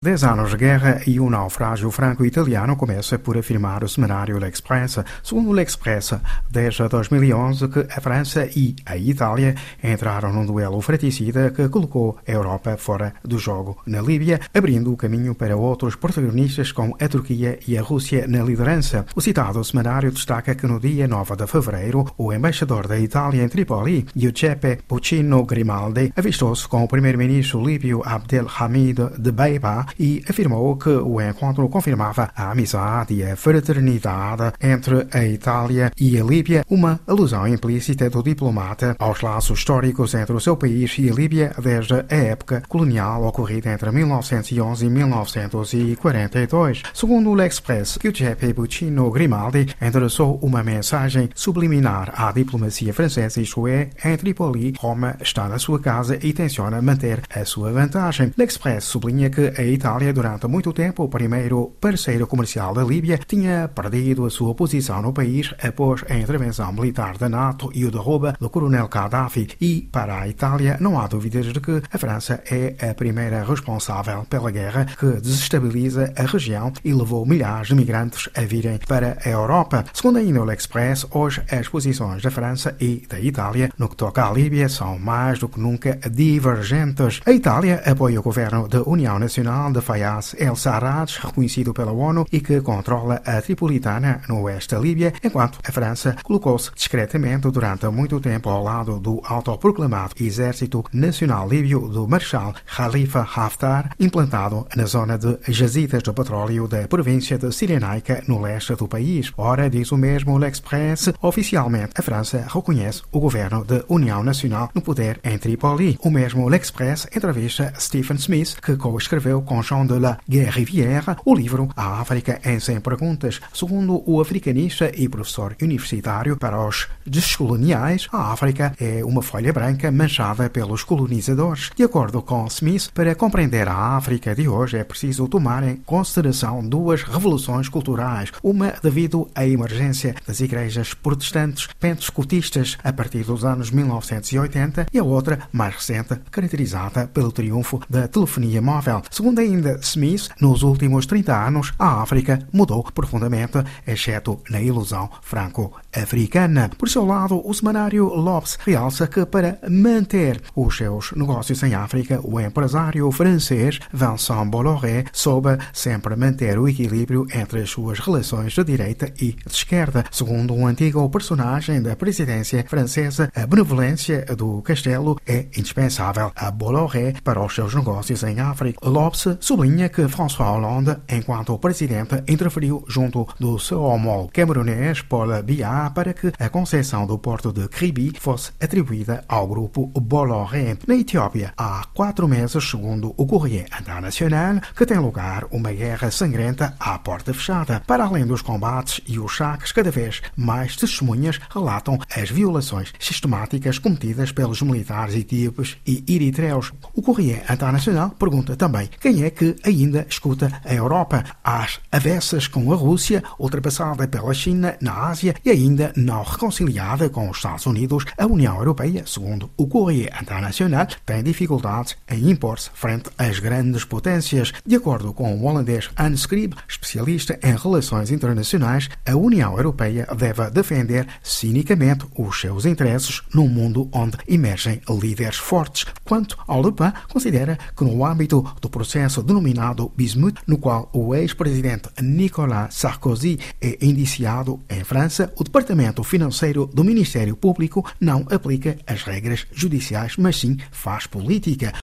Dez anos de guerra e um naufrágio franco-italiano começa por afirmar o semanário L'Express. Segundo L'Express, desde 2011 que a França e a Itália entraram num duelo fraticida que colocou a Europa fora do jogo na Líbia, abrindo o caminho para outros protagonistas com a Turquia e a Rússia na liderança. O citado semanário destaca que no dia 9 de fevereiro, o embaixador da Itália em Tripoli, Giuseppe Puccino Grimaldi, avistou-se com o primeiro-ministro líbio Abdelhamid Dbeibah e afirmou que o encontro confirmava a amizade e a fraternidade entre a Itália e a Líbia, uma alusão implícita do diplomata aos laços históricos entre o seu país e a Líbia desde a época colonial ocorrida entre 1911 e 1942. Segundo o L'Express, Giuseppe Buccino Grimaldi endereçou uma mensagem subliminar à diplomacia francesa, isto é, em Tripoli, Roma está na sua casa e tenciona manter a sua vantagem. L'Express sublinha que a Itália, durante muito tempo o primeiro parceiro comercial da Líbia, tinha perdido a sua posição no país após a intervenção militar da NATO e o derruba do coronel Gaddafi. E, para a Itália, não há dúvidas de que a França é a primeira responsável pela guerra que desestabiliza a região e levou milhares de migrantes a virem para a Europa. Segundo ainda o Express, hoje as posições da França e da Itália no que toca à Líbia são mais do que nunca divergentes. A Itália apoia o governo da União Nacional de Fayaz el-Sarraj, reconhecido pela ONU e que controla a Tripolitana, no oeste da Líbia, enquanto a França colocou-se discretamente durante muito tempo ao lado do autoproclamado Exército Nacional Líbio do Marshal Khalifa Haftar, implantado na zona de jazidas de petróleo da província de Cirenaica, no leste do país. Ora, diz o mesmo L'Express, oficialmente a França reconhece o governo de União Nacional no poder em Tripoli. O mesmo L'Express entrevista Stephen Smith, que co-escreveu com Jean de la Guerrivière o livro A África em 100 Perguntas. Segundo o africanista e professor universitário para os descoloniais, a África é uma folha branca manchada pelos colonizadores. De acordo com Smith, para compreender a África de hoje é preciso tomar em consideração duas revoluções culturais, uma devido à emergência das igrejas protestantes pentecostistas a partir dos anos 1980 e a outra mais recente, caracterizada pelo triunfo da telefonia móvel. Segundo ainda Smith, nos últimos 30 anos, a África mudou profundamente, exceto na ilusão franco-africana. Por seu lado, o semanário Lopes realça que para manter os seus negócios em África, o empresário francês Vincent Bolloré soube sempre manter o equilíbrio entre as suas relações de direita e de esquerda. Segundo um antigo personagem da presidência francesa, a benevolência do castelo é indispensável a Bolloré para os seus negócios em África. Lopes sublinha que François Hollande, enquanto presidente, interferiu junto do seu homólogo camerunês Paul Biya para que a concessão do porto de Kribi fosse atribuída ao grupo Bolloré. Na Etiópia, há quatro meses, segundo o Courrier Internacional, que tem lugar uma guerra sangrenta à porta fechada. Para além dos combates e os saques, cada vez mais testemunhas relatam as violações sistemáticas cometidas pelos militares etíopes e eritreus. O Courrier Internacional pergunta também quem é que ainda escuta a Europa às avessas com a Rússia, ultrapassada pela China na Ásia e ainda não reconciliada com os Estados Unidos, a União Europeia, segundo o Courrier Internacional, tem dificuldades em impor-se frente às grandes potências. De acordo com o holandês Hans Krieb, especialista em relações internacionais, a União Europeia deve defender cinicamente os seus interesses num mundo onde emergem líderes fortes. Quanto ao Le Pen, considera que no âmbito do denominado Bismuth, no qual o ex-presidente Nicolas Sarkozy é indiciado em França, o Departamento Financeiro do Ministério Público não aplica as regras judiciais, mas sim faz política.